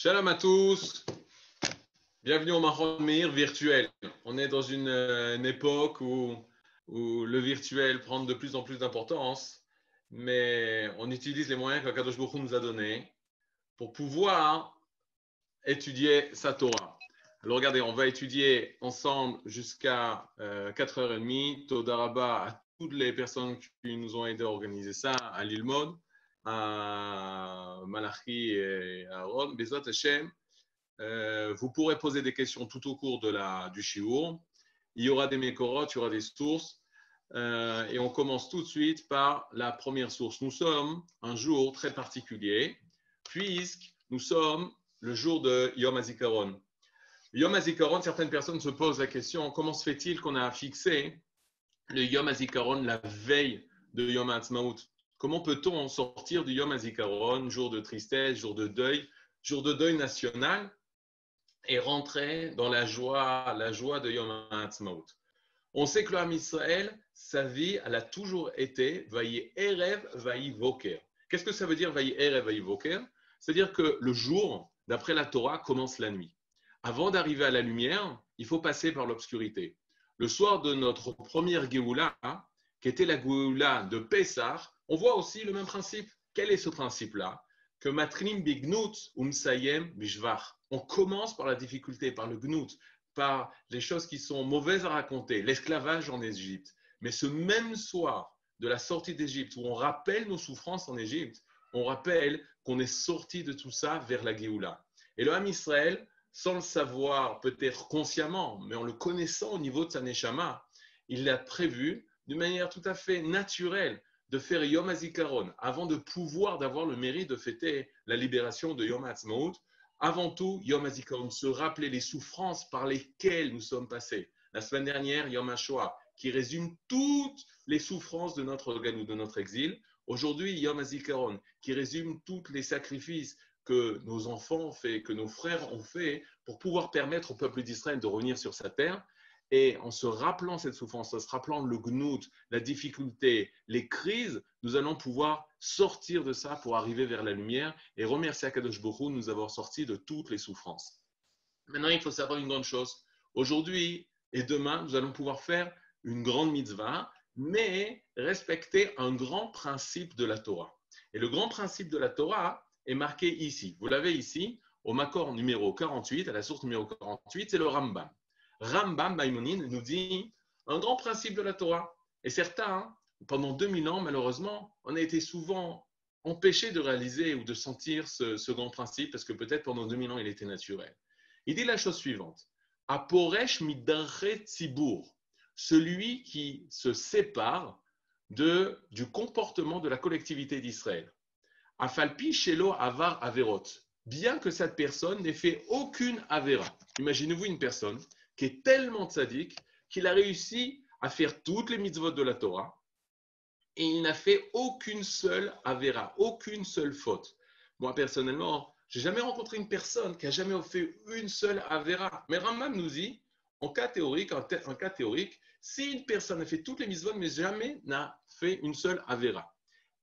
Shalom à tous. Bienvenue au Mahon virtuel. On est dans une, euh, époque où, le virtuel prend de plus en plus d'importance, mais on utilise les moyens que Kadosh Baruch nous a donnés pour pouvoir étudier sa Torah. Alors regardez, on va étudier ensemble jusqu'à euh, 4h30. Todaraba à toutes les personnes qui nous ont aidé à organiser ça, à Lilmod à Malachi et à Aaron, euh, vous pourrez poser des questions tout au cours de la, du shiur. Il y aura des mécorotes, il y aura des sources. Euh, et on commence tout de suite par la première source. Nous sommes un jour très particulier, puisque nous sommes le jour de Yom HaZikaron. Yom HaZikaron, certaines personnes se posent la question comment se fait-il qu'on a fixé le Yom HaZikaron la veille de Yom HaTzmaut Comment peut-on sortir du Yom HaZikaron, jour de tristesse, jour de deuil, jour de deuil national, et rentrer dans la joie, la joie de Yom HaTzmaut On sait que l'homme Israël, sa vie, elle a toujours été Vaïe Erev, Vaïe Voker. Qu'est-ce que ça veut dire Vaïe Erev, Vaïe Voker? C'est-à-dire que le jour, d'après la Torah, commence la nuit. Avant d'arriver à la lumière, il faut passer par l'obscurité. Le soir de notre première Géoula, qui était la Géoula de Pessah, on voit aussi le même principe. Quel est ce principe-là? Que matrinim bignout umsayem bishvach. On commence par la difficulté, par le gnout, par les choses qui sont mauvaises à raconter, l'esclavage en Égypte. Mais ce même soir de la sortie d'Égypte, où on rappelle nos souffrances en Égypte, on rappelle qu'on est sorti de tout ça vers la Géoula. Et le Ham Israël, sans le savoir peut-être consciemment, mais en le connaissant au niveau de sa neshama, il l'a prévu d'une manière tout à fait naturelle de faire Yom HaZikaron, avant de pouvoir d'avoir le mérite de fêter la libération de Yom HaTzmaut, avant tout, Yom HaZikaron, se rappeler les souffrances par lesquelles nous sommes passés. La semaine dernière, Yom HaShoah, qui résume toutes les souffrances de notre ou de notre exil. Aujourd'hui, Yom HaZikaron, qui résume tous les sacrifices que nos enfants ont fait, que nos frères ont fait pour pouvoir permettre au peuple d'Israël de revenir sur sa terre. Et en se rappelant cette souffrance, en se rappelant le gnout, la difficulté, les crises, nous allons pouvoir sortir de ça pour arriver vers la lumière et remercier Akadosh Baruch de nous avoir sortis de toutes les souffrances. Maintenant, il faut savoir une grande chose. Aujourd'hui et demain, nous allons pouvoir faire une grande mitzvah, mais respecter un grand principe de la Torah. Et le grand principe de la Torah est marqué ici. Vous l'avez ici, au Makor numéro 48, à la source numéro 48, c'est le Rambam. Rambam Maïmonide nous dit un grand principe de la Torah. Et certains, pendant 2000 ans, malheureusement, on a été souvent empêchés de réaliser ou de sentir ce, grand principe parce que peut-être pendant 2000 ans, il était naturel. Il dit la chose suivante Aporesh midare tzibur, celui qui se sépare de, du comportement de la collectivité d'Israël. Afalpi shelo avar averot, bien que cette personne n'ait fait aucune avera. Imaginez-vous une personne qui est tellement sadique qu'il a réussi à faire toutes les mitzvot de la Torah et il n'a fait aucune seule avéra, aucune seule faute. Moi, personnellement, j'ai jamais rencontré une personne qui a jamais fait une seule avéra. Mais Rambam nous dit, en cas théorique, en, cas théorique, si une personne a fait toutes les mitzvot, mais jamais n'a fait une seule avéra.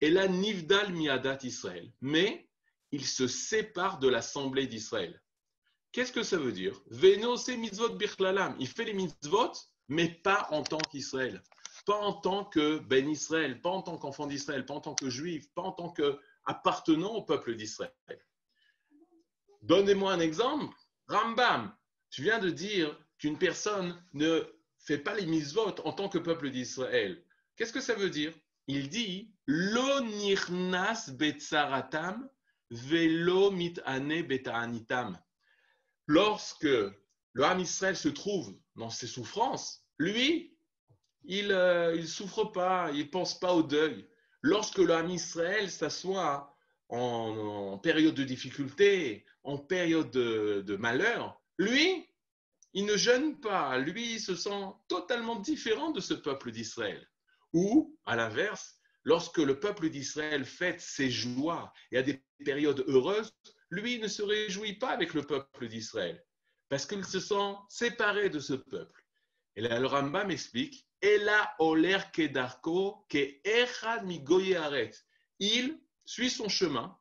Et là, Nivdal miadat Israël. Mais il se sépare de l'assemblée d'Israël. Qu'est-ce que ça veut dire? Veno, c'est mitzvot birklalam. Il fait les mitzvot, mais pas en tant qu'Israël. Pas en tant que Ben Israël, pas en tant qu'enfant d'Israël, pas en tant que juif, pas en tant qu'appartenant au peuple d'Israël. Donnez-moi un exemple. Rambam, tu viens de dire qu'une personne ne fait pas les mitzvot en tant que peuple d'Israël. Qu'est-ce que ça veut dire? Il dit Lo nirnas betzaratam velo mitane beta'anitam lorsque le Ham Israël se trouve dans ses souffrances, lui, il ne euh, souffre pas, il ne pense pas au deuil. Lorsque le Ham Israël s'assoit en, période de difficulté, en période de, de, malheur, lui, il ne jeûne pas. Lui, il se sent totalement différent de ce peuple d'Israël. Ou, à l'inverse, lorsque le peuple d'Israël fête ses joies et a des périodes heureuses, lui ne se réjouit pas avec le peuple d'Israël, parce qu'il se sent séparé de ce peuple. Et là, le Rambam explique Il suit son chemin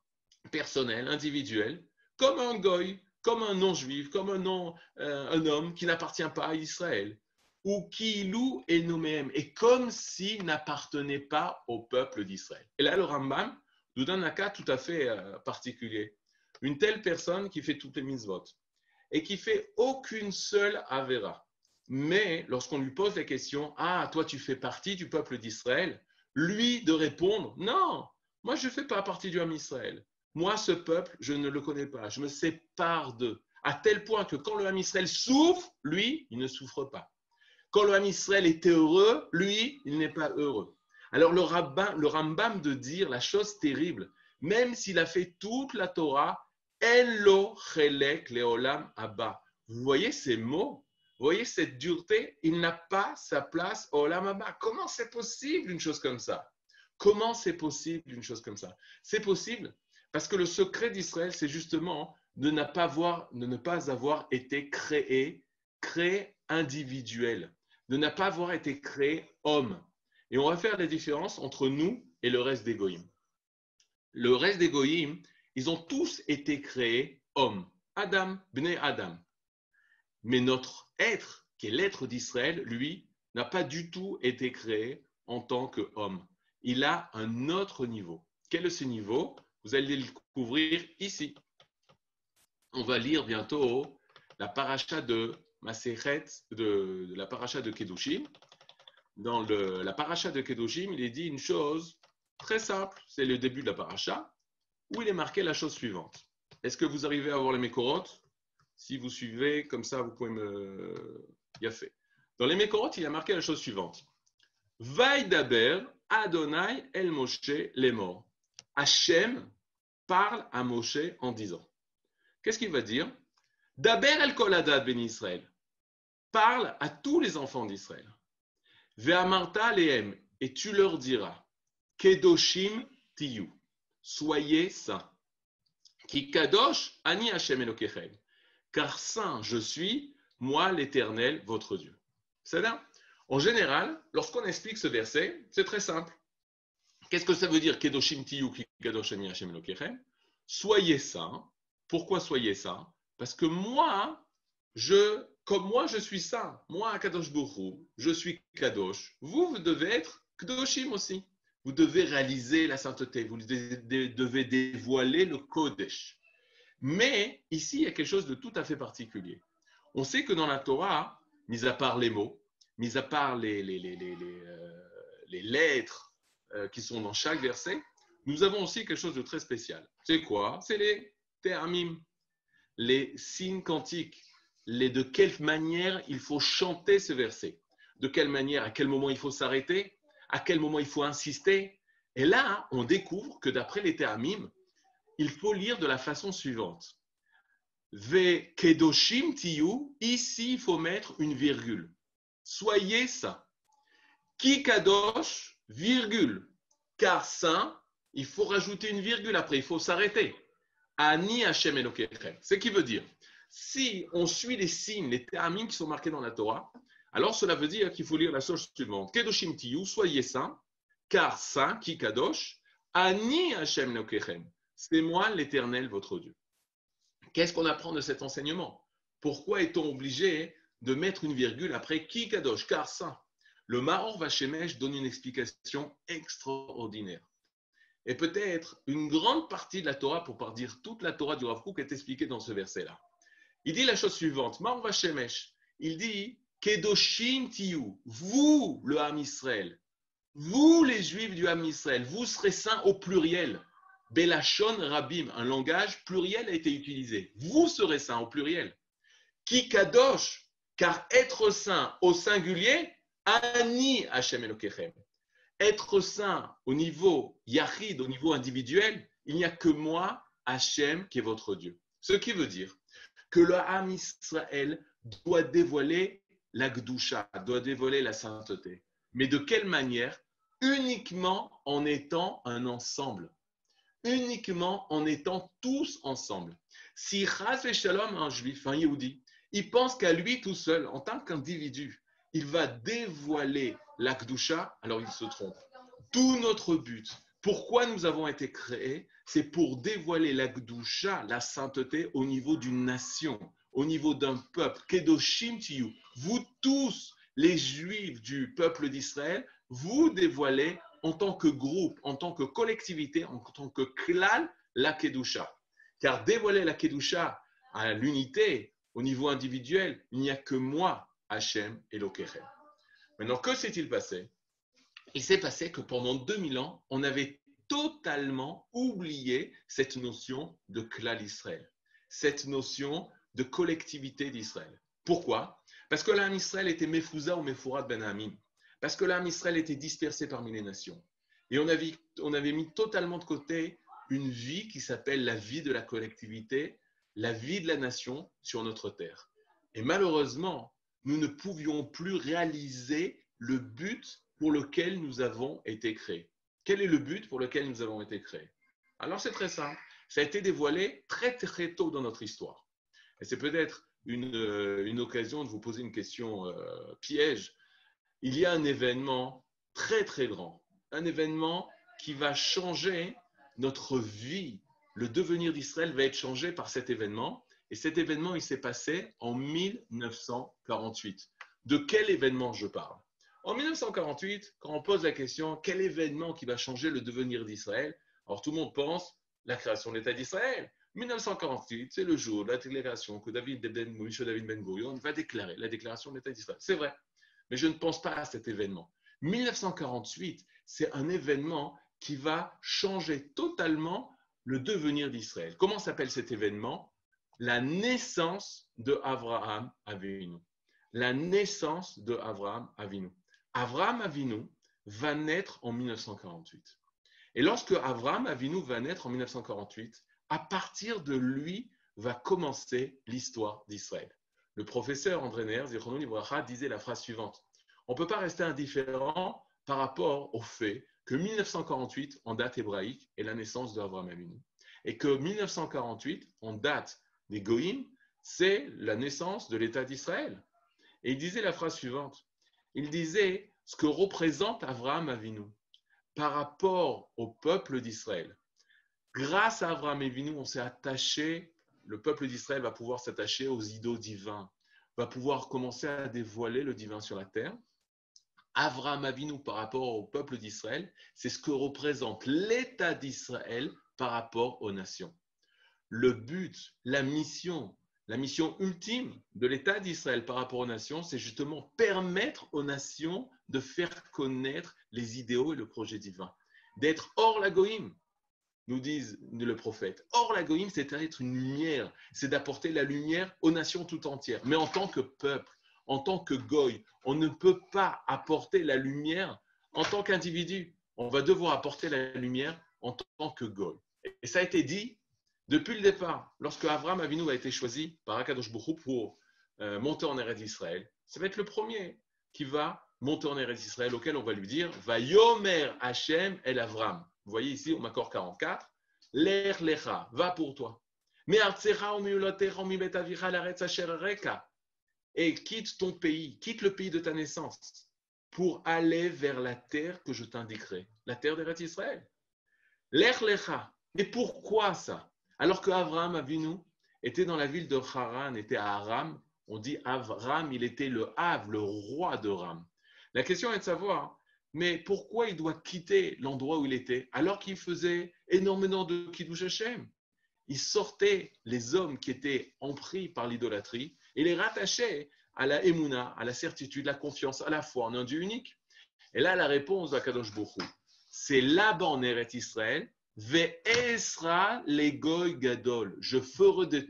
personnel, individuel, comme un goy, comme un non-juif, comme un, euh, homme qui n'appartient pas à Israël, ou qui loue et nous-mêmes, et comme s'il n'appartenait pas au peuple d'Israël. Et là, le Rambam nous donne un cas tout à fait euh, particulier. Une telle personne qui fait toutes les mitzvot et qui fait aucune seule avera. Mais lorsqu'on lui pose la question, ah, toi tu fais partie du peuple d'Israël, lui de répondre, non, moi je ne fais pas partie du homme Israël. Moi, ce peuple, je ne le connais pas. Je me sépare d'eux. À tel point que quand le Ham Israël souffre, lui, il ne souffre pas. Quand le Ham Israël est heureux, lui, il n'est pas heureux. Alors le, rabbin, le Rambam de dire la chose terrible, même s'il a fait toute la Torah, Elo leolam abba. Vous voyez ces mots? Vous voyez cette dureté? Il n'a pas sa place au olam abba. Comment c'est possible une chose comme ça? Comment c'est possible une chose comme ça? C'est possible parce que le secret d'Israël, c'est justement de, ne pas avoir, de ne pas avoir été créé, créé individuel, de ne pas avoir été créé homme. Et on va faire la différence entre nous et le reste des. Le reste des ils ont tous été créés hommes. Adam, Bnei Adam. Mais notre être, qui est l'être d'Israël, lui, n'a pas du tout été créé en tant qu'homme. Il a un autre niveau. Quel est ce niveau? Vous allez le découvrir ici. On va lire bientôt la paracha de Maseret, de, la paracha de Kedushim. Dans la paracha de Kedushim, il est dit une chose très simple. C'est le début de la paracha où il est marqué la chose suivante. Est-ce que vous arrivez à voir les mécorotes? Si vous suivez, comme ça, vous pouvez me. A fait. Dans les mécorotes, il a marqué la chose suivante. Vaïdaber Adonai El Moshe les morts. Hachem parle à Moshe en disant Qu'est-ce qu'il va dire? Daber el koladad ben Israël. Parle à tous les enfants d'Israël. Ve'amarta lehem. Et tu leur diras Kedoshim tiyu. Soyez saints. Ki kadosh ani Hashem elokechem. Car saint je suis, moi l'Éternel, votre Dieu. C'est là. En général, lorsqu'on explique ce verset, c'est très simple. Qu'est-ce que ça veut dire Kedoshim Tiyu Hashem Soyez saints. Pourquoi soyez saints? Parce que moi, je, comme moi, je suis saint. Moi, Kadosh Bourou, je suis Kadosh. Vous, vous devez être Kedoshim aussi. Vous devez réaliser la sainteté. Vous devez dévoiler le Kodesh. Mais ici, il y a quelque chose de tout à fait particulier. On sait que dans la Torah, mis à part les mots, mis à part les, euh, lettres, euh, qui sont dans chaque verset, nous avons aussi quelque chose de très spécial. C'est quoi? C'est les termim, les signes quantiques, les de quelle manière il faut chanter ce verset, de quelle manière, à quel moment il faut s'arrêter, à quel moment il faut insister. Et là, on découvre que d'après les termim, il faut lire de la façon suivante. Ve kedoshim tiyu, ici il faut mettre une virgule. Soyez ça. Ki kadosh, virgule, car saint, il faut rajouter une virgule après, il faut s'arrêter. Ani Hashem Elokechem. Ce qui veut dire, si on suit les signes, les termes qui sont marqués dans la Torah, alors cela veut dire qu'il faut lire la chose suivante. Kedoshim tiyu, soyez saints, car saint, qui kadosh, Ani Hashem Elokechem. C'est moi l'Éternel, votre Dieu. Qu'est-ce qu'on apprend de cet enseignement? Pourquoi est-on obligé de mettre une virgule après qui kadosh, car saint le Mahor Vachemesh donne une explication extraordinaire. Et peut-être une grande partie de la Torah, pour pas dire toute la Torah du Rav Kook, est expliquée dans ce verset-là. Il dit la chose suivante, Mahor Vachemesh, il dit Kedoshim Tiyu, vous, le Ham Israël, vous, les Juifs du Ham Israël, vous serez saints au pluriel. Belachon Rabim, un langage pluriel a été utilisé. Vous serez saints au pluriel. Ki Kadosh, car être saint au singulier, Ani Hashem Elokechem. Être saint au niveau Yahid, au niveau individuel, il n'y a que moi, Hachem, qui est votre Dieu. Ce qui veut dire que le Ham Israël doit dévoiler la doit dévoiler la sainteté. Mais de quelle manière? Uniquement en étant un ensemble. Uniquement en étant tous ensemble. Si Chaz Shalom, un juif, un Yehudi, il pense qu'à lui tout seul, en tant qu'individu, il va dévoiler l'Akdusha, alors il se trompe. Tout notre but, Pourquoi nous avons été créés? C'est pour dévoiler la la sainteté, au niveau d'une nation, au niveau d'un peuple. Kedoshim Tiyu. Vous tous, les Juifs du peuple d'Israël, vous dévoilez en tant que groupe, en tant que collectivité, en tant que klal, la Kedusha. Car dévoiler la Kedusha à l'unité, au niveau individuel, il n'y a que moi, Hachem et Lokerem. Maintenant, que s'est-il passé? Il s'est passé que pendant 2000 ans, on avait totalement oublié cette notion de klal Israël, cette notion de collectivité d'Israël. Pourquoi? Parce que l'âme Israël était Mefouza ou Mefourat Ben Amin. Parce que l'âme Israël était dispersée parmi les nations. Et on avait, on avait mis totalement de côté une vie qui s'appelle la vie de la collectivité, la vie de la nation sur notre terre. Et malheureusement, nous ne pouvions plus réaliser le but pour lequel nous avons été créés. Quel est le but pour lequel nous avons été créés? Alors c'est très simple. Ça a été dévoilé très très tôt dans notre histoire. Et c'est peut-être une, euh, une, occasion de vous poser une question euh, piège. Il y a un événement très très grand, un événement qui va changer notre vie. Le devenir d'Israël va être changé par cet événement. Et cet événement, il s'est passé en 1948. De quel événement je parle? En 1948, quand on pose la question, quel événement qui va changer le devenir d'Israël? Alors tout le monde pense la création de l'État d'Israël. 1948, c'est le jour de la déclaration que David Ben, David Ben Gurion va déclarer la déclaration de l'État d'Israël. C'est vrai, mais je ne pense pas à cet événement. 1948, c'est un événement qui va changer totalement le devenir d'Israël. Comment s'appelle cet événement? La naissance de Abraham Avinu. La naissance de Abraham Avinu. Abraham Avinu va naître en 1948. Et lorsque Abraham Avinu va naître en 1948, à partir de lui va commencer l'histoire d'Israël. Le professeur André Neher, disait la phrase suivante On ne peut pas rester indifférent par rapport au fait que 1948, en date hébraïque, est la naissance d'Abraham Avinu. Et que 1948, en date des Goïm, c'est la naissance de l'État d'Israël. Et il disait la phrase suivante. Il disait ce que représente Abraham Avinu par rapport au peuple d'Israël. Grâce à Abraham Avinu, on s'est attaché, le peuple d'Israël va pouvoir s'attacher aux idoles divins, va pouvoir commencer à dévoiler le divin sur la terre. Abraham Avinu par rapport au peuple d'Israël, c'est ce que représente l'État d'Israël par rapport aux nations. Le but, la mission, la mission ultime de l'État d'Israël par rapport aux nations, c'est justement permettre aux nations de faire connaître les idéaux et le projet divin, d'être hors la goïm, nous disent le prophète. Or, la goïm, c'est d'être une lumière, c'est d'apporter la lumière aux nations tout entières. Mais en tant que peuple, en tant que goy, on ne peut pas apporter la lumière en tant qu'individu. On va devoir apporter la lumière en tant que goy. Et ça a été dit depuis le départ, lorsque Abraham Avinu a été choisi par Akadosh Baruch pour euh, monter en Eretz d'Israël. Ça va être le premier qui va monter en Eretz d'Israël, auquel on va lui dire Va Yomer Hashem el Avram. Vous voyez ici, au Makor 44, L'air lecha, va pour toi. Mais et quitte ton pays, quitte le pays de ta naissance pour aller vers la terre que je t'indiquerai, la terre d'Eretz Israël. L'air lecha. Et pourquoi ça? Alors que Abraham Avinu était dans la ville de Haran, était à Aram, on dit Avram, il était le Av, le roi de Ram. La question est de savoir, mais pourquoi il doit quitter l'endroit où il était alors qu'il faisait énormément de Kiddush Hashem? Il sortait les hommes qui étaient empris par l'idolâtrie et les rattachait à la Emouna, à la certitude, la confiance, à la foi en un Dieu unique. Et là, la réponse à Kadosh Bokhu, c'est là-bas en Eretz Israël, Ve'esra les goy gadol. Je ferai de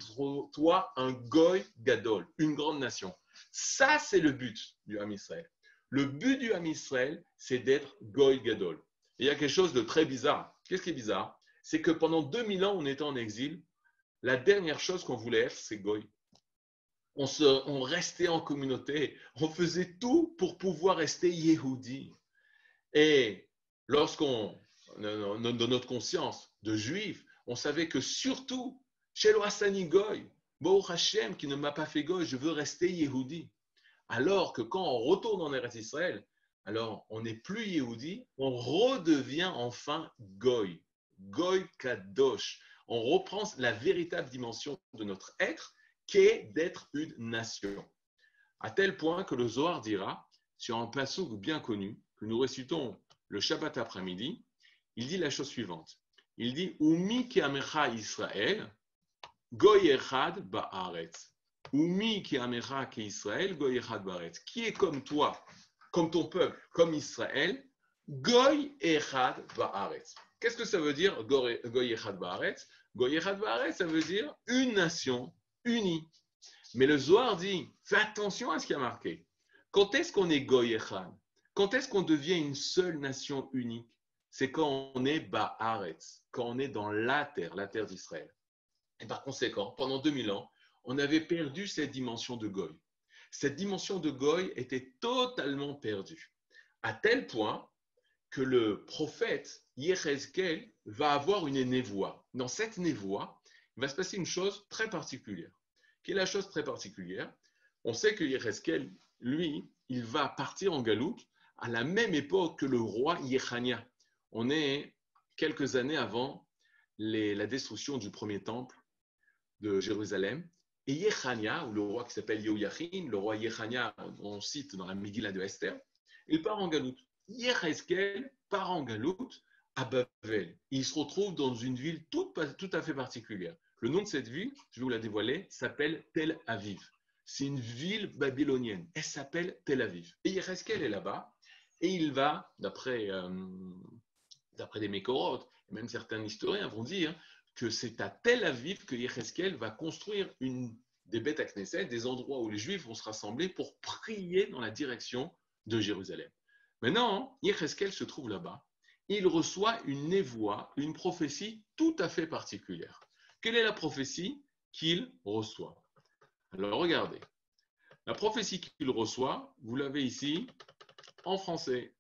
toi un goy gadol, une grande nation. Ça, c'est le but du Ham Israël. Le but du Ham Israël, c'est d'être Goy Gadol. il y a quelque chose de très bizarre. Qu'est-ce qui est bizarre? C'est que pendant 2000 ans, on était en exil. La dernière chose qu'on voulait être, c'est Goy. On, se, restait en communauté. On faisait tout pour pouvoir rester Yehudi. Et lorsqu'on, dans notre conscience de juif, on savait que surtout, chez le Hassani Goy, Hashem qui ne m'a pas fait Goy, je veux rester Yehudi. Alors que quand on retourne en Eretz Israël, alors on n'est plus Yehudi, on redevient enfin Goy, Goy Kadosh. On reprend la véritable dimension de notre être, qui est d'être une nation. À tel point que le Zohar dira, sur un passage bien connu, que nous récitons le Shabbat après-midi, il dit la chose suivante. Il dit Umi Israël, goy ba'aretz. Umi amecha Israël, goy echad ba'aretz. Qui est comme toi, comme ton peuple, comme Israël, goy echad ba'aretz. Qu'est-ce que ça veut dire goy echad ba'aretz Goy echad ba'aretz, ça veut dire une nation unie. Mais le Zohar dit fais attention à ce qui a marqué. Quand est-ce qu'on est goy echad? Quand est-ce qu'on devient une seule nation unique? C'est quand on est Ba'aretz, quand on est dans la terre, la terre d'Israël. Et par conséquent, pendant 2000 ans, on avait perdu cette dimension de Goy. Cette dimension de Goy était totalement perdue, à tel point que le prophète Yechezkel va avoir une névoie. Dans cette névoie, il va se passer une chose très particulière. Quelle est la chose très particulière? On sait que Yechezkel, lui, il va partir en Galouk à la même époque que le roi Yechania on est quelques années avant la destruction du premier temple de Jérusalem. Et Yechania, ou le roi qui s'appelle Yehoiachin, le roi Yechania, on cite dans la Megillah de Esther, il part en galoute. Yecheskel part en galoute à Babel. Il se retrouve dans une ville tout, tout à fait particulière. Le nom de cette ville, je vais vous la dévoiler, s'appelle Tel Aviv. C'est une ville babylonienne. Elle s'appelle Tel Aviv. Et est là-bas. Et il va, d'après euh, d'après des Mécorotes, et même certains historiens vont dire que c'est à Tel Aviv que Yecheskel va construire une, des bêtes à Knesset, des endroits où les Juifs vont se rassembler pour prier dans la direction de Jérusalem. Maintenant, Yecheskel se trouve là-bas. Il reçoit une névoie, une prophétie tout à fait particulière. Quelle est la prophétie qu'il reçoit? Alors regardez. La prophétie qu'il reçoit, vous l'avez ici en français.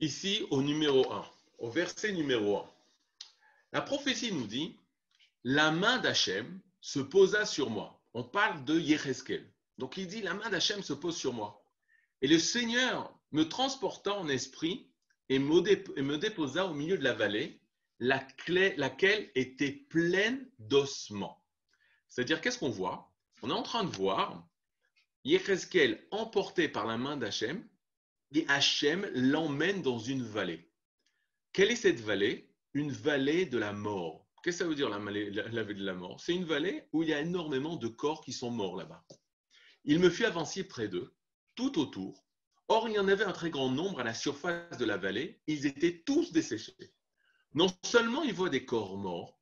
Ici, au numéro 1, au verset numéro 1, la prophétie nous dit La main d'Hachem se posa sur moi. On parle de Yecheskel. Donc il dit La main d'Hachem se pose sur moi. Et le Seigneur me transporta en esprit et me déposa au milieu de la vallée, laquelle était pleine d'ossements. C'est-à-dire, qu'est-ce qu'on voit? On est en train de voir Yecheskel emporté par la main d'Hachem et Hachem l'emmène dans une vallée. Quelle est cette vallée? Une vallée de la mort. Qu'est-ce que ça veut dire la vallée, de la mort? C'est une vallée où il y a énormément de corps qui sont morts là-bas. Il me fit avancer près d'eux, tout autour. Or, il y en avait un très grand nombre à la surface de la vallée. Ils étaient tous desséchés. Non seulement il voit des corps morts,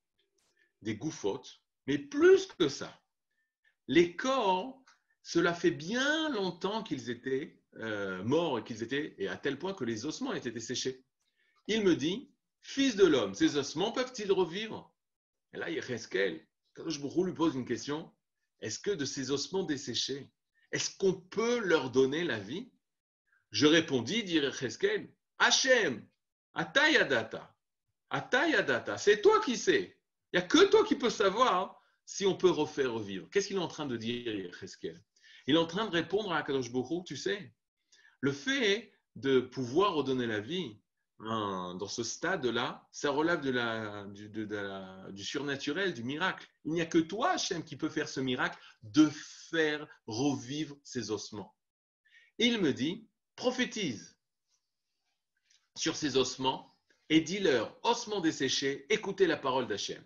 des gouffottes, mais plus que ça. Les corps, cela fait bien longtemps qu'ils étaient euh, morts qu'ils étaient, et à tel point que les ossements étaient desséchés. Il me dit, Fils de l'homme, ces ossements peuvent-ils revivre? Et là, Yecheskel, quand je lui pose une question, est-ce que de ces ossements desséchés, est-ce qu'on peut leur donner la vie? Je répondis, dit Yecheskel, Hachem, Atayadata, Atayadata, c'est toi qui sais. Il n'y a que toi qui peux savoir si on peut refaire revivre. Qu'est-ce qu'il est en train de dire, Yecheskel Il est en train de répondre à Kadosh Baruch tu sais, le fait de pouvoir redonner la vie hein, dans ce stade-là, ça relève du, surnaturel, du miracle. Il n'y a que toi, Hachem, qui peut faire ce miracle de faire revivre ces ossements. il me dit, prophétise sur ces ossements et dis-leur, ossements desséchés, écoutez la parole d'Hachem.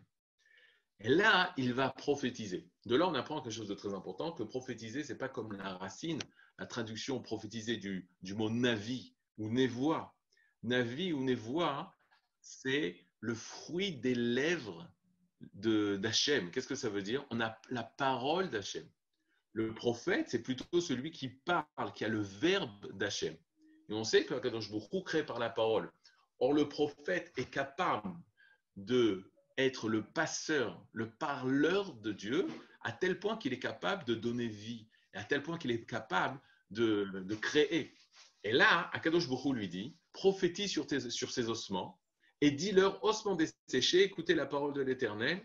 Et là, il va prophétiser. De là, on apprend quelque chose de très important, que prophétiser, ce n'est pas comme la racine la traduction prophétisée du, mot navi ou névoie. Navi ou névoie, c'est le fruit des lèvres d'Hachem. Qu'est-ce que ça veut dire? On a la parole d'Hachem. Le prophète, c'est plutôt celui qui parle, qui a le verbe d'Hachem. Et on sait que Kadosh Baruch créé par la parole. Or, le prophète est capable de être le passeur, le parleur de Dieu, à tel point qu'il est capable de donner vie, à tel point qu'il est capable de, créer. Et là, Akadosh Bokhu lui dit prophétise sur, sur ces ossements et dis-leur ossements desséchés, écoutez la parole de l'Éternel.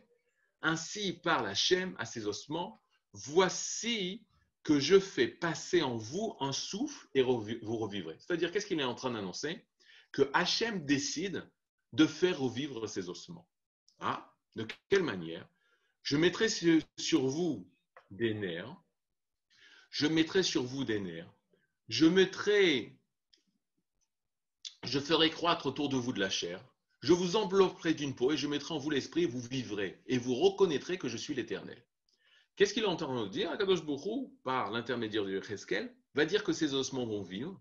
Ainsi parle Hachem à ces ossements voici que je fais passer en vous un souffle et vous revivrez. C'est-à-dire, qu'est-ce qu'il est en train d'annoncer? Que Hachem décide de faire revivre ses ossements. Ah, de quelle manière Je mettrai sur vous des nerfs. Je mettrai sur vous des nerfs. Je mettrai, je ferai croître autour de vous de la chair. Je vous envelopperai d'une peau et je mettrai en vous l'esprit et vous vivrez et vous reconnaîtrez que je suis l'Éternel. Qu'est-ce qu'il entend nous dire? Akadosh Bourou, par l'intermédiaire du Cheskel, va dire que ces ossements vont vivre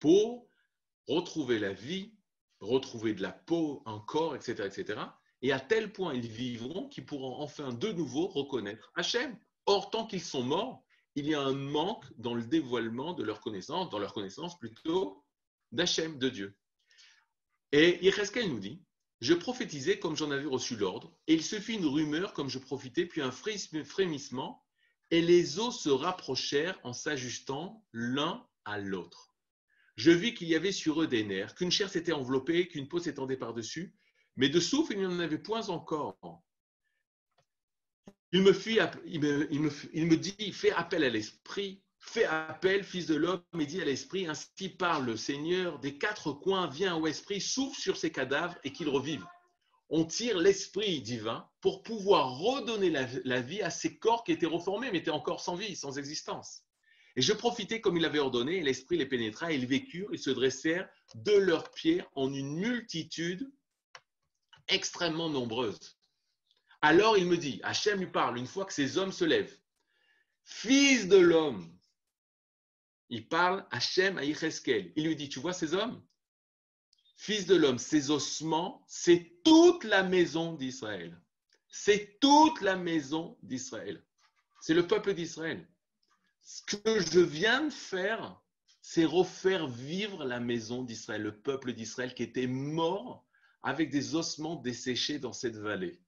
pour retrouver la vie, retrouver de la peau, un corps, etc., etc. Et à tel point ils vivront qu'ils pourront enfin de nouveau reconnaître Hachem. Or, tant qu'ils sont morts, il y a un manque dans le dévoilement de leur connaissance, dans leur connaissance plutôt d'Hachem, de Dieu. Et Yecheskel nous dit je prophétisais comme j'en avais reçu l'ordre, et il se fit une rumeur comme je profitais, puis un frémissement, et les os se rapprochèrent en s'ajustant l'un à l'autre. Je vis qu'il y avait sur eux des nerfs, qu'une chair s'était enveloppée, qu'une peau s'étendait par-dessus, mais de souffle, il n'y en avait point encore. Il me, il dit, fais appel à l'esprit, Fais appel, fils de l'homme, et dit à l'esprit, ainsi parle le Seigneur, des quatre coins, viens au esprit, souffle sur ces cadavres et qu'ils revivent. On tire l'esprit divin pour pouvoir redonner la, vie à ces corps qui étaient reformés, mais étaient encore sans vie, sans existence. Et je profitais comme il avait ordonné, l'esprit les pénétra, et ils vécurent, ils se dressèrent de leurs pieds en une multitude extrêmement nombreuse. Alors il me dit, Hachem lui parle, une fois que ces hommes se lèvent, Fils de l'homme, il parle Hachem à Yecheskel. Il lui dit, tu vois ces hommes? Fils de l'homme, ces ossements, c'est toute la maison d'Israël. C'est toute la maison d'Israël. C'est le peuple d'Israël. Ce que je viens de faire, c'est refaire vivre la maison d'Israël, le peuple d'Israël qui était mort avec des ossements desséchés dans cette vallée.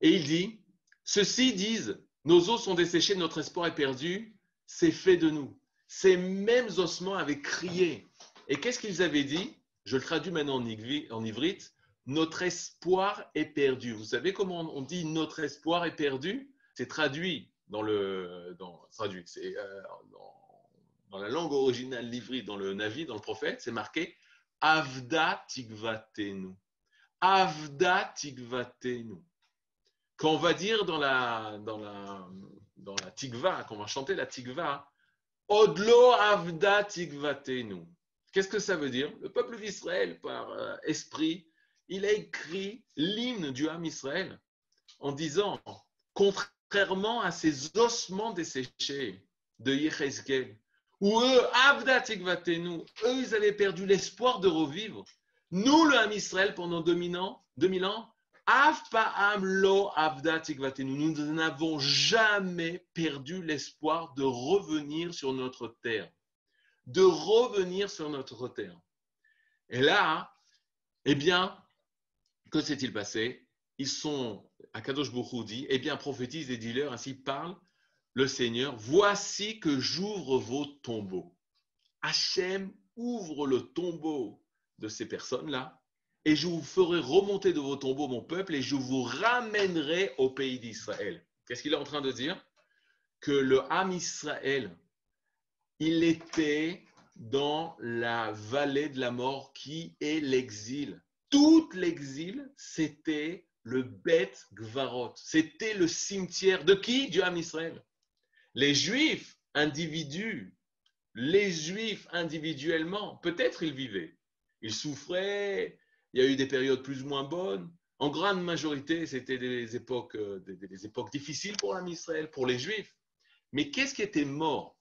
Et il dit, ceux-ci disent, nos os sont desséchés, notre espoir est perdu, c'est fait de nous ces mêmes ossements avaient crié. Et qu'est-ce qu'ils avaient dit? Je le traduis maintenant en ivrite. Notre espoir est perdu. Vous savez comment on dit notre espoir est perdu? C'est traduit dans le dans, euh, la langue originale l'ivrite, dans le Navi, dans le prophète, c'est marqué Avda tigvatenu. Avda tigvatenu. Quand on va dire dans la, dans la, dans la tigva, quand on va chanter la tigva, Odlo avda tigvatenu. Qu'est-ce que ça veut dire? Le peuple d'Israël, par euh, esprit, il a écrit l'hymne du Ham Israël en disant, contrairement à ces ossements desséchés de Yechezkel, où eux, avda tigvatenu, eux, ils avaient perdu l'espoir de revivre. Nous, le Ham Israël, pendant 2000 ans, 2000 ans nous n'avons jamais perdu l'espoir de revenir sur notre terre. De revenir sur notre terre. Et là, eh bien, que s'est-il passé? Ils sont, Akadosh Kadosh dit, eh bien, prophétise et dis-leur, ainsi parle le Seigneur, voici que j'ouvre vos tombeaux. Hachem ouvre le tombeau de ces personnes-là et je vous ferai remonter de vos tombeaux mon peuple et je vous ramènerai au pays d'Israël. Qu'est-ce qu'il est en train de dire? Que le Ham Israël, il était dans la vallée de la mort qui est l'exil. Tout l'exil, c'était le Beth Gvarot. C'était le cimetière de qui? Du Ham Israël. Les Juifs, individus, les Juifs individuellement, peut-être ils vivaient. Ils souffraient, il y a eu des périodes plus ou moins bonnes. En grande majorité, c'était des époques, euh, des, époques difficiles pour l'âme Israël, pour les Juifs. Mais qu'est-ce qui était mort?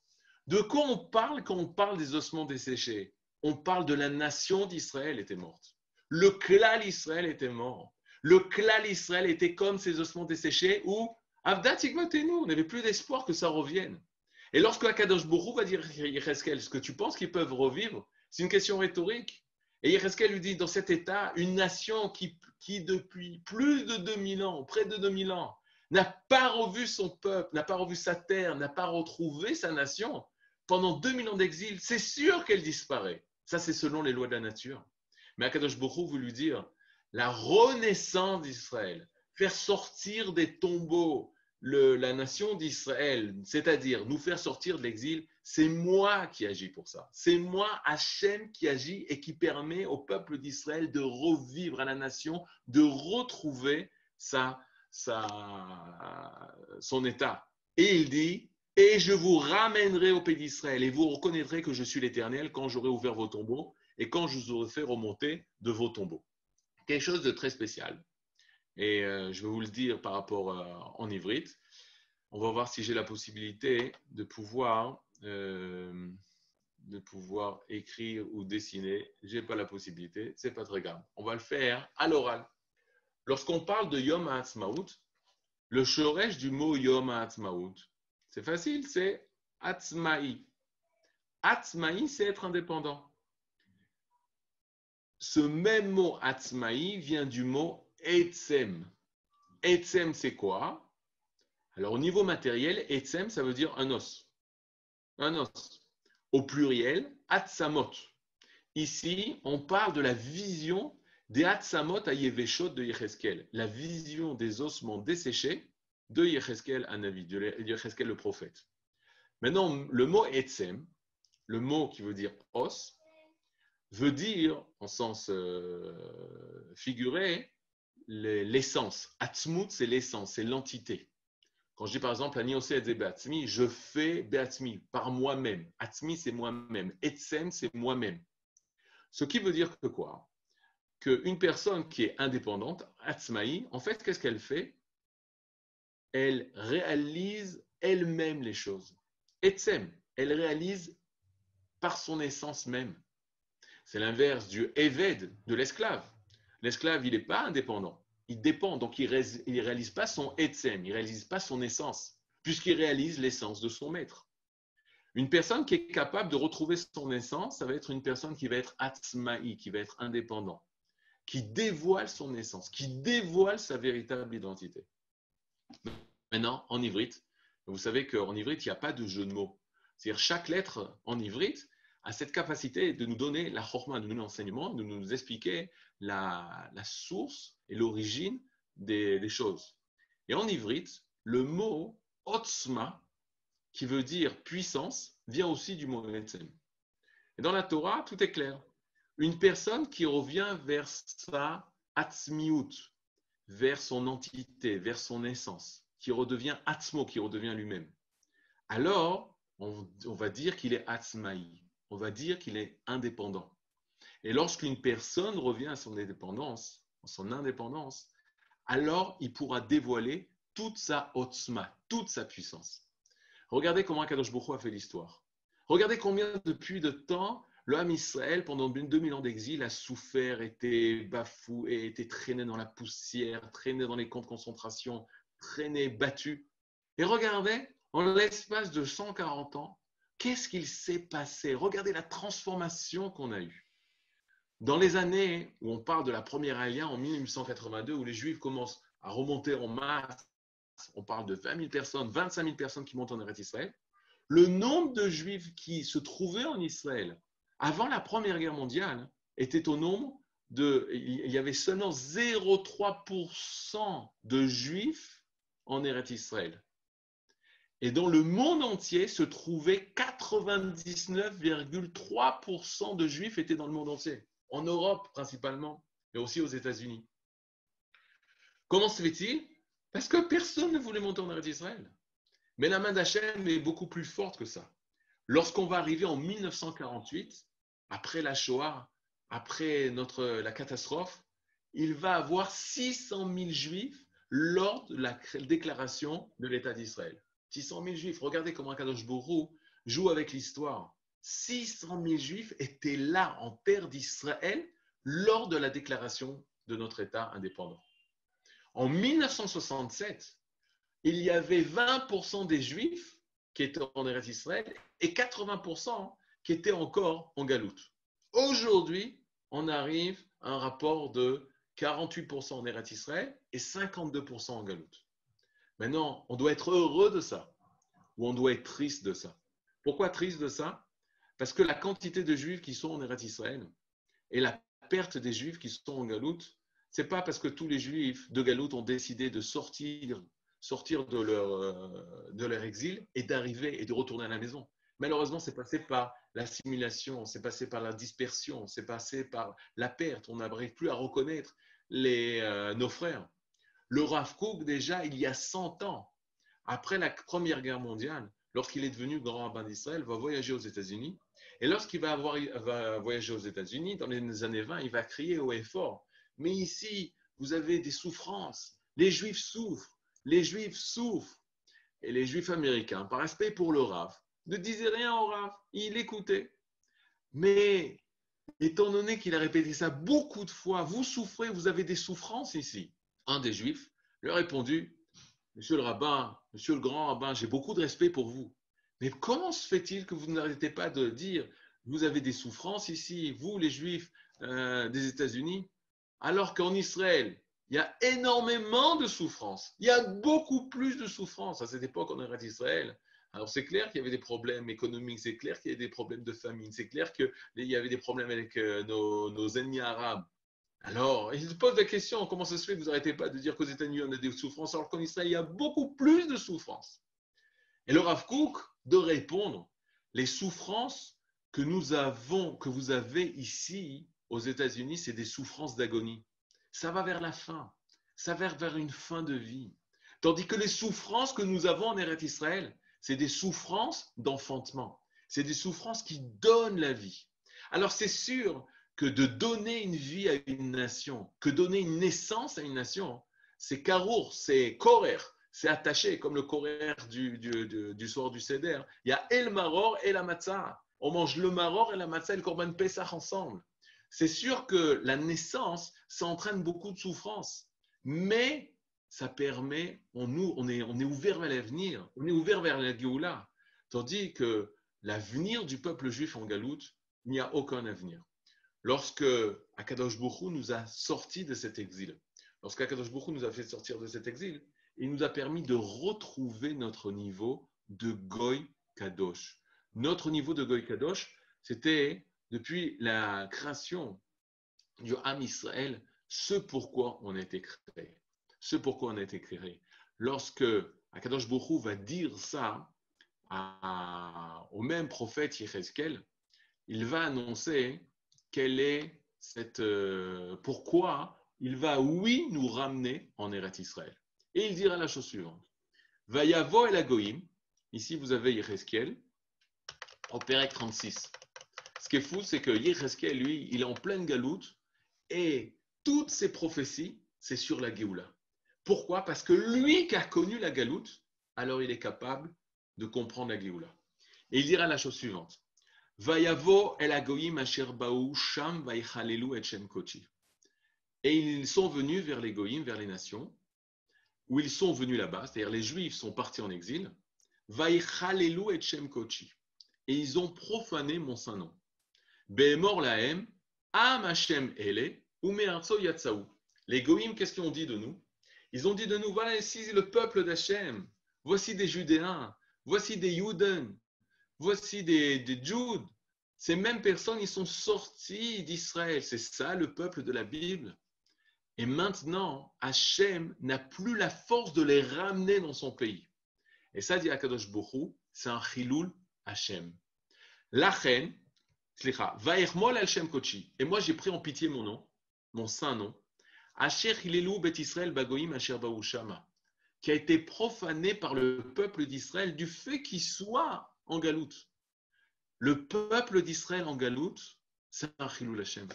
De quoi on parle quand on parle des ossements desséchés? On parle de la nation d'Israël était morte. Le clan Israël était mort. Le clan Israël était comme ces ossements desséchés où Avdat nous, on n'avait plus d'espoir que ça revienne. Et lorsque Akadosh Bourou va dire est-ce que tu penses qu'ils peuvent revivre C'est une question rhétorique. Et Yereskel lui dit, dans cet état, une nation qui, qui depuis plus de 2000 ans, près de 2000 ans, n'a pas revu son peuple, n'a pas revu sa terre, n'a pas retrouvé sa nation, pendant 2000 ans d'exil, c'est sûr qu'elle disparaît. Ça, c'est selon les lois de la nature. Mais Akadosh Bokhu veut lui dire, la renaissance d'Israël, faire sortir des tombeaux la nation d'Israël, c'est-à-dire nous faire sortir de l'exil, c'est moi qui agis pour ça. C'est moi, Hachem, qui agit et qui permet au peuple d'Israël de revivre à la nation, de retrouver sa, son état. Et il dit, et je vous ramènerai au pays d'Israël et vous reconnaîtrez que je suis l'Éternel quand j'aurai ouvert vos tombeaux et quand je vous aurai fait remonter de vos tombeaux. Quelque chose de très spécial. Et euh, je vais vous le dire par rapport euh, en ivrite. On va voir si j'ai la possibilité de pouvoir, euh, de pouvoir écrire ou dessiner. Je n'ai pas la possibilité, c'est pas très grave. On va le faire à l'oral. Lorsqu'on parle de Yom HaAtzmaut, le shoresh du mot Yom HaAtzmaut, c'est facile, c'est Atzma'i. Atzma'i, c'est être indépendant. Ce même mot Atzma'i vient du mot Etzem. Etzem, c'est quoi? Alors, au niveau matériel, Etzem, ça veut dire un os. Un os. Au pluriel, Atzamot. Ici, on parle de la vision des Atzamot à Yeveshot de Yecheskel, la vision des ossements desséchés de Yecheskel Anavi, de Yecheskel le prophète. Maintenant, le mot Etzem, le mot qui veut dire os, veut dire, en sens euh, figuré, l'essence. Atzmut, c'est l'essence, c'est l'entité. Quand je dis par exemple, je fais Beatzmi par moi-même. Atzmi, c'est moi-même. Etzem, c'est moi-même. Ce qui veut dire que quoi? Qu'une personne qui est indépendante, Atzmaï, en fait, qu'est-ce qu'elle fait? Elle réalise elle-même les choses. Etzem, elle réalise par son essence même. C'est l'inverse du Eved, de l'esclave. L'esclave, il n'est pas indépendant. Il dépend, donc il ne réalise pas son etsem, il ne réalise pas son essence, puisqu'il réalise l'essence de son maître. Une personne qui est capable de retrouver son essence, ça va être une personne qui va être atzmaï, qui va être indépendant, qui dévoile son essence, qui dévoile sa véritable identité. Maintenant, en ivrite, vous savez qu'en ivrite, il n'y a pas de jeu de mots. C'est-à-dire chaque lettre en ivrite, a cette capacité de nous donner la chorma, de nous l'enseignement, de nous expliquer la, source et l'origine des, choses. Et en ivrite, le mot otzma, qui veut dire puissance, vient aussi du mot etzem. Et dans la Torah, tout est clair. Une personne qui revient vers sa atzmiut, vers son entité, vers son essence, qui redevient atzmo, qui redevient lui-même. Alors, on, on va dire qu'il est atzmaï on va dire qu'il est indépendant. Et lorsqu'une personne revient à son indépendance, son indépendance, alors il pourra dévoiler toute sa otzma, toute sa puissance. Regardez comment Kadosh Baruch a fait l'histoire. Regardez combien depuis de temps l'homme Israël, pendant 2000 ans d'exil, a souffert, été bafoué, été traîné dans la poussière, traîné dans les camps de concentration, traîné, battu. Et regardez, en l'espace de 140 ans, Qu'est-ce qu'il s'est passé? Regardez la transformation qu'on a eue. Dans les années où on parle de la première Aliyah en 1882, où les Juifs commencent à remonter en masse, on parle de 20 000 personnes, 25 000 personnes qui montent en Eretz Israël, le nombre de Juifs qui se trouvaient en Israël avant la Première Guerre mondiale était au nombre de... Il y avait seulement 0,3% de Juifs en Eretz Israël. Et dans le monde entier se trouvaient 99,3% de juifs étaient dans le monde entier, en Europe principalement, mais aussi aux États-Unis. Comment se fait-il? Parce que personne ne voulait monter en Eretz d'Israël. Mais la main d'Hachem est beaucoup plus forte que ça. Lorsqu'on va arriver en 1948, après la Shoah, après notre, la catastrophe, il va avoir 600 000 juifs lors de la déclaration de l'État d'Israël. 600 000 juifs. Regardez comment Kadosh Borou joue avec l'histoire. 600 000 juifs étaient là en terre d'Israël lors de la déclaration de notre État indépendant. En 1967, il y avait 20% des juifs qui étaient en Eretz Israël et 80% qui étaient encore en Galoute. Aujourd'hui, on arrive à un rapport de 48% en Eretz Israël et 52% en Galoute. Maintenant, on doit être heureux de ça ou on doit être triste de ça. Pourquoi triste de ça? Parce que la quantité de juifs qui sont en Eretz Israël et la perte des juifs qui sont en Galoute, c'est pas parce que tous les juifs de Galoute ont décidé de sortir sortir de leur, euh, de leur exil et d'arriver et de retourner à la maison. Malheureusement, c'est passé par l'assimilation, c'est passé par la dispersion, c'est passé par la perte. On n'arrive plus à reconnaître euh, nos frères. Le Rav Kook, déjà, il y a 100 ans, après la Première Guerre mondiale, lorsqu'il est devenu grand rabbin d'Israël, va voyager aux États-Unis. Et lorsqu'il va, va voyager aux États-Unis, dans les années 20, il va crier haut et fort. Mais ici, vous avez des souffrances. Les Juifs souffrent. Les Juifs souffrent. Et les Juifs américains, par respect pour le Rav, ne disaient rien au Rav. Il écoutait. Mais étant donné qu'il a répété ça beaucoup de fois, vous souffrez, vous avez des souffrances ici. Un des Juifs lui a répondu Monsieur le rabbin, monsieur le grand rabbin, j'ai beaucoup de respect pour vous. Mais comment se fait-il que vous n'arrêtez pas de dire vous avez des souffrances ici, vous les Juifs euh, des États-Unis, alors qu'en Israël, il y a énormément de souffrances. Il y a beaucoup plus de souffrances à cette époque en Israël. Alors c'est clair qu'il y avait des problèmes économiques, c'est clair qu'il y avait des problèmes de famine, c'est clair qu'il y avait des problèmes avec euh, nos, nos ennemis arabes. Alors, il se pose la question, comment ça se fait que vous n'arrêtez pas de dire qu'aux États-Unis, on a des souffrances, alors qu'en Israël, il y a beaucoup plus de souffrances Et le Rav Kook de répondre, les souffrances que nous avons, que vous avez ici aux États-Unis, c'est des souffrances d'agonie. Ça va vers la fin, ça va vers une fin de vie. Tandis que les souffrances que nous avons en Eretz Israël, c'est des souffrances d'enfantement. C'est des souffrances qui donnent la vie. Alors c'est sûr que de donner une vie à une nation, que donner une naissance à une nation, c'est karour, c'est korer, c'est attaché, comme le korer du, du, soir du Seder. Il y a el maror et la matzah. On mange le maror et la matzah et le korban pesach ensemble. C'est sûr que la naissance, ça entraîne beaucoup de souffrance, mais ça permet, on est ouvert vers l'avenir, on est ouvert vers la Géoula. Tandis que l'avenir du peuple juif en Galoute, il n'y a aucun avenir lorsque Akadosh Bokhu nous a sortis de cet exil, lorsque Akadosh Bokhu nous a fait sortir de cet exil, il nous a permis de retrouver notre niveau de Goy Kadosh. Notre niveau de Goy Kadosh, c'était depuis la création du Ham Israël, ce pourquoi on a été créé. Ce pourquoi on a été. Lorsque Akadosh Bokhu va dire ça au même prophète Yechezkel, il va annoncer quelle est cette, euh, pourquoi il va, oui, nous ramener en Eretz Israël. Et il dira la chose suivante. Vayavo el Agoïm, ici vous avez Yecheskel, au Pérec 36. Ce qui est fou, c'est que Yecheskel, lui, il est en pleine galoute et toutes ses prophéties, c'est sur la Géoula. Pourquoi? Parce que lui qui a connu la galoute, alors il est capable de comprendre la Géoula. Et il dira la chose suivante. Vayavo el agoyim asher sham et kochi. Et ils sont venus vers les goyim, vers les nations, où ils sont venus là-bas, c'est-à-dire les juifs sont partis en exil, vaichalelu et kochi. Et ils ont profané mon saint nom. Behemor lahem, am Hashem ele. Les goyim, qu'est-ce qu'ils ont dit de nous? Ils ont dit de nous, voilà ici le peuple d'Hachem, voici des Judéens, voici des Yuden, voici des, des. Ces mêmes personnes, ils sont sortis d'Israël. C'est ça le peuple de la Bible. Et maintenant, Hachem n'a plus la force de les ramener dans son pays. Et ça, dit Akadosh Bohu, c'est un chiloul Hachem. Lachen, Vaermol Hachem Kochi. Et moi, j'ai pris en pitié mon nom, mon saint nom. Asher Hilelu Bet Israël Bagoim Asher Shama, qui a été profané par le peuple d'Israël du fait qu'il soit en galoute. Le peuple d'Israël en galoute, c'est un chilou Hashem.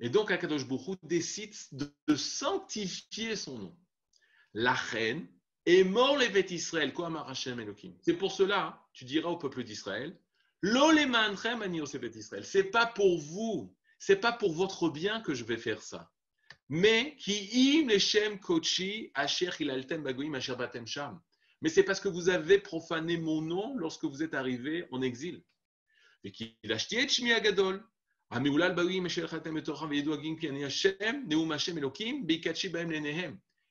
Et donc, Akadosh Bouchou décide de, sanctifier son nom. La reine est mort les bêtes Israël, quoi Hashem Elohim. C'est pour cela, tu diras au peuple d'Israël, Israël. C'est pas pour vous, c'est pas pour votre bien que je vais faire ça. Mais qui im leshem kochi asher hilaltem bagoim asher batem sham mais c'est parce que vous avez profané mon nom lorsque vous êtes arrivé en exil.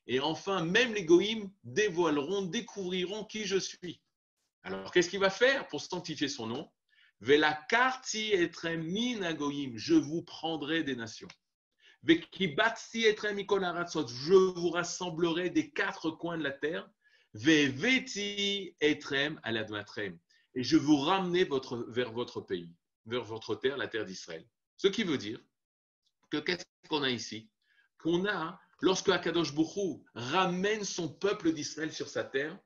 Et enfin, même les goïms dévoileront, découvriront qui je suis. Alors, qu'est-ce qu'il va faire pour sanctifier son nom? Je vous prendrai des nations. Je vous rassemblerai des quatre coins de la terre. Et je vous votre, vers votre pays, vers votre terre, la terre d'Israël. Ce qui veut dire que qu'est-ce qu'on a ici? Qu'on a, lorsque Akadosh Bouchou ramène son peuple d'Israël sur sa terre,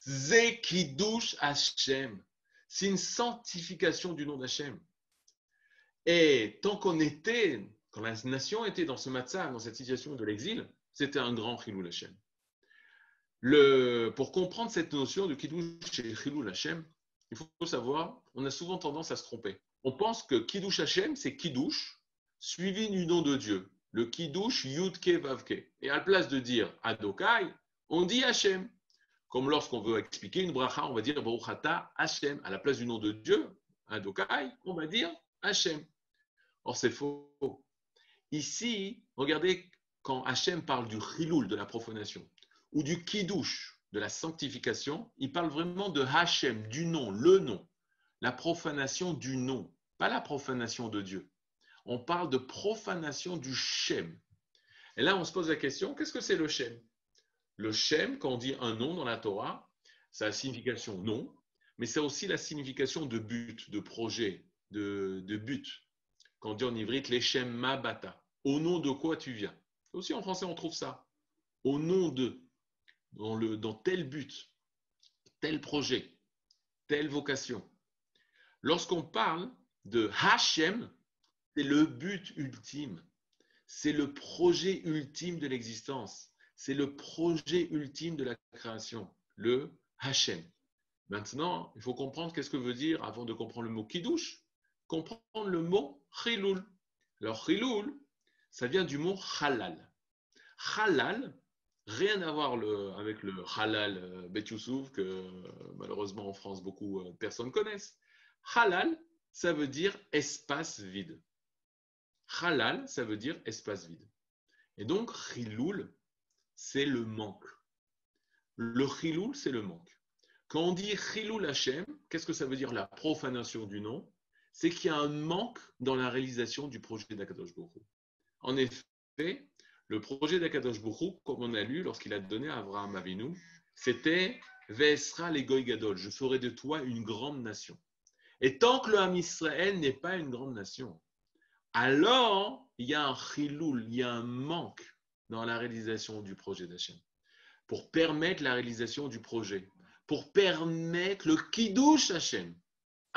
Zekidush Hashem. C'est une sanctification du nom d'Hachem. Et tant qu'on était, quand la nation était dans ce matzah, dans cette situation de l'exil, c'était un grand Chilul Hashem. Pour comprendre cette notion de Kiddush et Chilul Hashem, il faut savoir, on a souvent tendance à se tromper. On pense que Kiddush Hashem, c'est Kiddush, suivi du nom de Dieu. Le Kiddush Yudke Vavke. Et à la place de dire Adokai, on dit Hashem. Comme lorsqu'on veut expliquer une bracha, on va dire Baruchata Hashem. À la place du nom de Dieu, Adokai, on va dire Hashem. Or, c'est faux. Ici, regardez quand Hachem parle du chiloul, de la profanation, ou du kiddush, de la sanctification, il parle vraiment de Hachem, du nom, le nom, la profanation du nom, pas la profanation de Dieu. On parle de profanation du Shem. Et là, on se pose la question, qu'est-ce que c'est le Shem? Le Shem, quand on dit un nom dans la Torah, ça a la signification nom, mais c'est aussi la signification de but, de projet, de, but. Quand on dit en ivrite, l'Echem Mabata. Au nom de quoi tu viens? Aussi en français, on trouve ça. Au nom de, dans, le, dans tel but, tel projet, telle vocation. Lorsqu'on parle de Hachem, c'est le but ultime. C'est le projet ultime de l'existence. C'est le projet ultime de la création, le Hachem. Maintenant, il faut comprendre qu'est-ce que veut dire, avant de comprendre le mot kiddush, comprendre le mot chilul. Alors, chilul, ça vient du mot halal. Halal, rien à voir avec le halal euh, Bet que malheureusement en France beaucoup de euh, personnes connaissent. Halal, ça veut dire espace vide. Halal, ça veut dire espace vide. Et donc, chilul, c'est le manque. Le chilul, c'est le manque. Quand on dit chilul Hashem, qu'est-ce que ça veut dire la profanation du nom? C'est qu'il y a un manque dans la réalisation du projet d'Akadosh Bourou. En effet, le projet d'Akadosh Bourou, comme on a lu lorsqu'il a donné à Abraham Avinu, c'était Vesra les Gadol, je ferai de toi une grande nation. Et tant que le Ham Israël n'est pas une grande nation, alors il y a un chiloul, il y a un manque dans la réalisation du projet d'Hachem. Pour permettre la réalisation du projet, pour permettre le kiddush Hachem,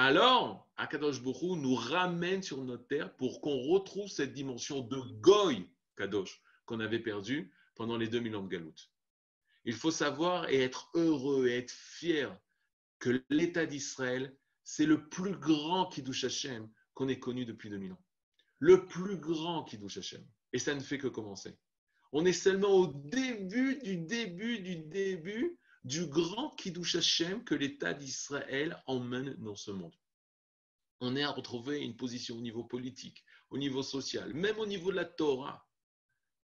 alors, Akadosh Bokhu nous ramène sur notre terre pour qu'on retrouve cette dimension de Goy Kadosh qu'on avait perdue pendant les 2000 ans de Galout. Il faut savoir et être heureux et être fier que l'État d'Israël, c'est le plus grand Kiddush Hashem qu'on ait connu depuis 2000 ans. Le plus grand Kiddush Hashem. Et ça ne fait que commencer. On est seulement au début du début du début du grand Kiddush Hashem que l'État d'Israël emmène dans ce monde. On est à retrouver une position au niveau politique, au niveau social, même au niveau de la Torah.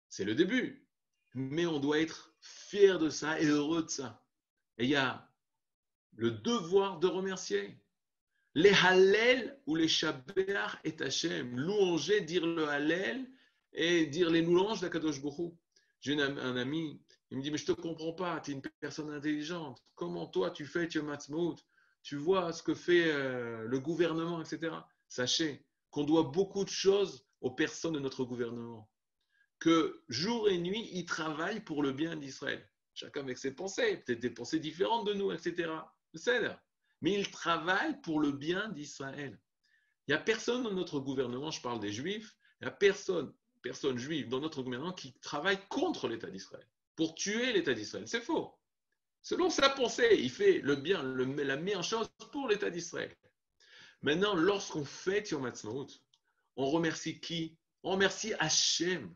C'est le début. Mais on doit être fier de ça et heureux de ça. Et il y a le devoir de remercier. Les Hallel ou les Shabbat et Hashem. Louanger, dire le Hallel et dire les louanges d'Akadosh Baruch J'ai un ami il me dit, mais je ne te comprends pas, tu es une personne intelligente. Comment toi, tu fais tu Tu vois ce que fait euh, le gouvernement, etc. Sachez qu'on doit beaucoup de choses aux personnes de notre gouvernement. Que jour et nuit, ils travaillent pour le bien d'Israël. Chacun avec ses pensées, peut-être des pensées différentes de nous, etc. Mais ils travaillent pour le bien d'Israël. Il n'y a personne dans notre gouvernement, je parle des juifs, il n'y a personne, personne juive dans notre gouvernement qui travaille contre l'État d'Israël pour tuer l'État d'Israël. C'est faux. Selon sa pensée, il fait le bien, la meilleure chose pour l'État d'Israël. Maintenant, lorsqu'on fait Yom Ha'atzmaut, on remercie qui? On remercie Hachem.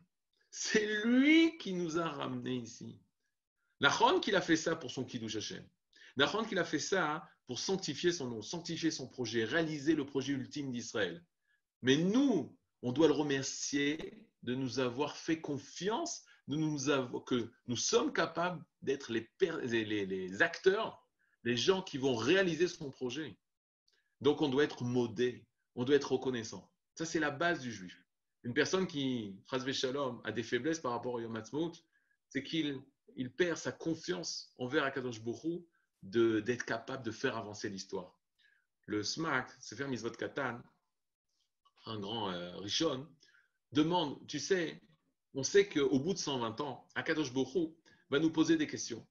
C'est lui qui nous a ramenés ici. Nachon qu'il a fait ça pour son Kiddush Hachem. Nachon qu'il a fait ça pour sanctifier son nom, sanctifier son projet, réaliser le projet ultime d'Israël. Mais nous, on doit le remercier de nous avoir fait confiance nous, que nous sommes capables d'être les, les, les, acteurs, les gens qui vont réaliser son projet. Donc on doit être modé, on doit être reconnaissant. Ça, c'est la base du juif. Une personne qui, Shalom, a des faiblesses par rapport au Yom Ha'atzmaut, c'est qu'il il perd sa confiance envers Akadosh Borou d'être capable de faire avancer l'histoire. Le SMAC, c'est faire Katan, un grand euh, Rishon, demande, tu sais, on sait qu'au bout de 120 ans, Akadosh Borou va nous poser des questions.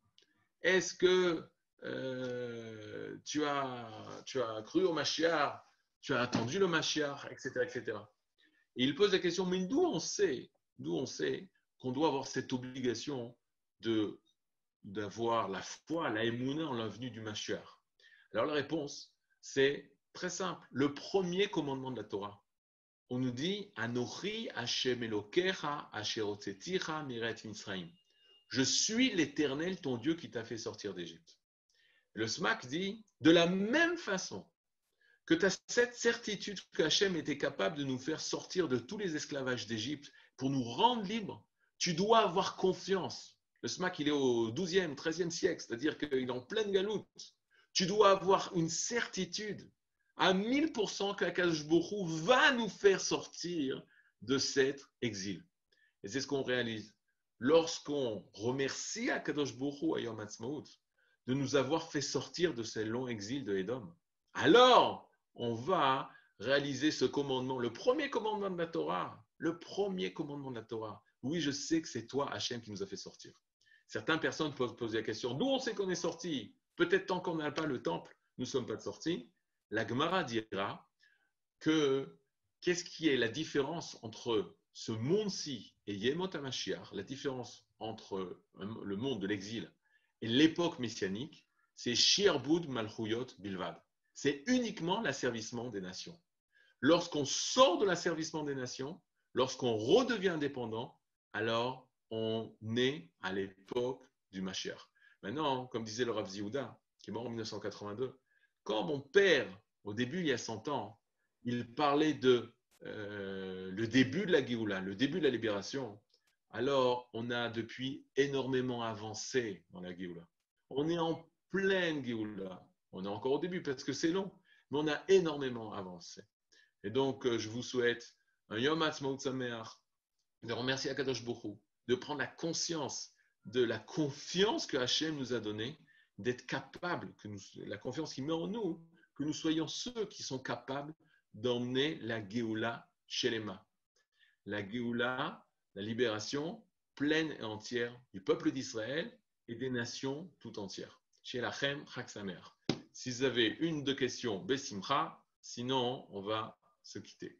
Est-ce que euh, tu, as, tu as cru au Mashiach, tu as attendu le Mashiach, etc. etc. Il pose la question, mais d'où on sait, d'où on sait qu'on doit avoir cette obligation de d'avoir la foi, la émouna en la venue du Mashiach? Alors la réponse, c'est très simple. Le premier commandement de la Torah, on nous dit Anochi Hashem Elokecha Miret. Je suis l'Éternel, ton Dieu qui t'a fait sortir d'Égypte. Le Smak dit de la même façon que tu as cette certitude que Hachem était capable de nous faire sortir de tous les esclavages d'Égypte pour nous rendre libres, tu dois avoir confiance. Le SMAC, il est au 12e, 13e siècle, c'est-à-dire qu'il est en pleine galoute. Tu dois avoir une certitude à 1000% qu'Akash va nous faire sortir de cet exil. Et c'est ce qu'on réalise. Lorsqu'on remercie Akadosh Borou à Yom de nous avoir fait sortir de ce long exil de Edom, alors on va réaliser ce commandement, le premier commandement de la Torah, le premier commandement de la Torah. Oui, je sais que c'est toi, Hachem, qui nous a fait sortir. Certaines personnes peuvent poser la question, d'où on sait qu'on est sorti? Peut-être tant qu'on n'a pas le temple, nous ne sommes pas sortis. La Gemara dira que qu'est-ce qui est la différence entre ce monde-ci et Yemot HaMashiach, la différence entre le monde de l'exil et l'époque messianique, c'est Shirbud Malchuyot Bilvad c'est uniquement l'asservissement des nations. Lorsqu'on sort de l'asservissement des nations, lorsqu'on redevient indépendant, alors on est à l'époque du Mashiach. Maintenant, comme disait le Rav Ziouda, qui est mort en 1982, quand mon père, au début, il y a 100 ans, il parlait de euh, le début de la Géoula, le début de la libération, alors on a depuis énormément avancé dans la Géoula. On est en pleine Géoula. On est encore au début parce que c'est long, mais on a énormément avancé. Et donc, euh, je vous souhaite un Yom Ha'atzmaut Sameach, de remercier Akadosh Baruch de prendre la conscience de la confiance que Hachem nous a donnée, d'être capable, que la confiance qu'il met en nous, que nous soyons ceux qui sont capables d'emmener la Géoula Shelema. La Géoula, la libération pleine et entière du peuple d'Israël et des nations tout entières. Chez la Chem si vous avez une, deux questions, Bessimcha. Sinon, on va se quitter.